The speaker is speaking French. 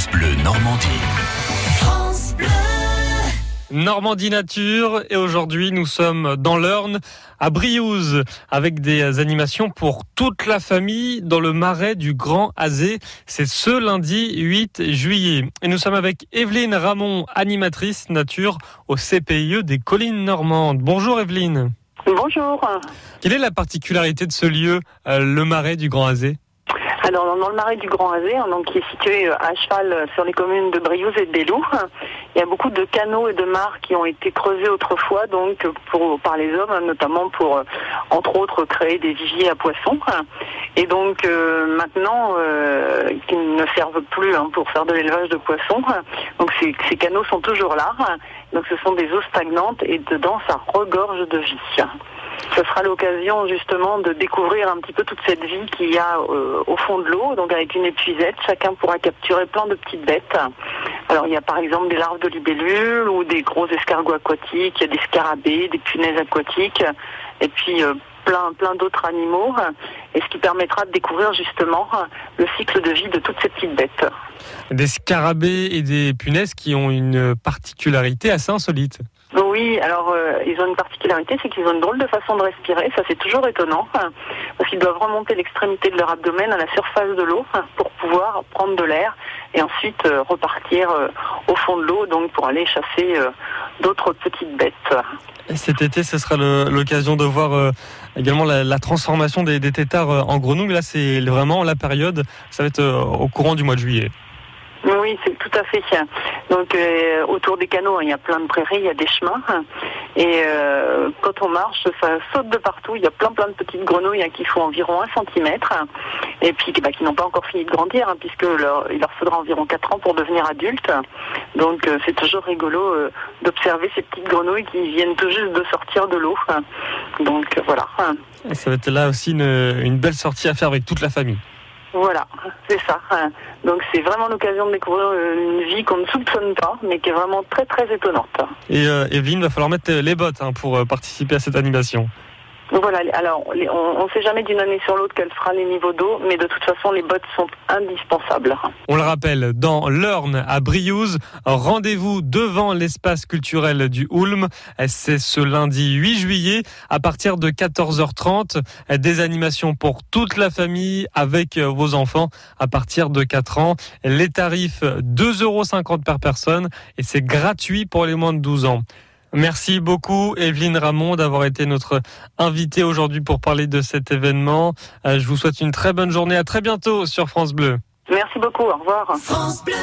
France Bleu Normandie. France Bleu. Normandie Nature et aujourd'hui nous sommes dans l'Eurne à Briouze avec des animations pour toute la famille dans le marais du Grand Azé. C'est ce lundi 8 juillet et nous sommes avec Evelyne Ramon, animatrice nature au CPIE des collines normandes. Bonjour Evelyne. Bonjour. Quelle est la particularité de ce lieu, euh, le marais du Grand Azé? Alors, dans le marais du Grand Azé, hein, donc, qui est situé euh, à cheval euh, sur les communes de Briouze et de Belou, il y a beaucoup de canaux et de mares qui ont été creusés autrefois, donc pour, par les hommes, hein, notamment pour, euh, entre autres, créer des viviers à poissons. Et donc, maintenant, qui ne servent plus hein, pour faire de l'élevage de poissons. Donc, ces, canaux sont toujours là. Donc, ce sont des eaux stagnantes et dedans, ça regorge de vie ce sera l'occasion justement de découvrir un petit peu toute cette vie qu'il y a au fond de l'eau. Donc avec une épuisette, chacun pourra capturer plein de petites bêtes. Alors il y a par exemple des larves de libellules ou des gros escargots aquatiques, il y a des scarabées, des punaises aquatiques, et puis euh, plein plein d'autres animaux. Et ce qui permettra de découvrir justement le cycle de vie de toutes ces petites bêtes. Des scarabées et des punaises qui ont une particularité assez insolite. Oui, alors euh, ils ont une particularité, c'est qu'ils ont une drôle de façon de respirer, ça c'est toujours étonnant, hein, parce qu'ils doivent remonter l'extrémité de leur abdomen à la surface de l'eau hein, pour pouvoir prendre de l'air et ensuite euh, repartir euh, au fond de l'eau, donc pour aller chasser d'autres petites bêtes. Cet été, ce sera l'occasion de voir également la, transformation des, des têtards en grenouilles. Là, c'est vraiment la période, ça va être au courant du mois de juillet. Oui, c'est tout à fait. Donc euh, autour des canaux, hein, il y a plein de prairies, il y a des chemins. Et euh, quand on marche, ça saute de partout. Il y a plein plein de petites grenouilles hein, qui font environ un centimètre. Et puis bah, qui n'ont pas encore fini de grandir, hein, puisque leur, il leur faudra environ 4 ans pour devenir adultes. Donc euh, c'est toujours rigolo d'observer ces petites grenouilles qui viennent tout juste de sortir de l'eau. Donc voilà. ça va être là aussi une belle sortie à faire avec toute la famille. Voilà, c'est ça. Donc c'est vraiment l'occasion de découvrir euh, une vie qu'on ne soupçonne pas, mais qui est vraiment très très étonnante. Et euh, Evelyne, va falloir mettre les bottes hein, pour euh, participer à cette animation. Voilà, alors on ne sait jamais d'une année sur l'autre quel sera les niveaux d'eau, mais de toute façon les bottes sont indispensables. On le rappelle, dans l'Orne à Briouze, rendez-vous devant l'espace culturel du Houlme. C'est ce lundi 8 juillet à partir de 14h30. Des animations pour toute la famille avec vos enfants à partir de 4 ans. Les tarifs 2,50 euros par personne et c'est gratuit pour les moins de 12 ans. Merci beaucoup Evelyne Ramon d'avoir été notre invitée aujourd'hui pour parler de cet événement. Euh, Je vous souhaite une très bonne journée. À très bientôt sur France Bleu. Merci beaucoup, au revoir. France Bleu.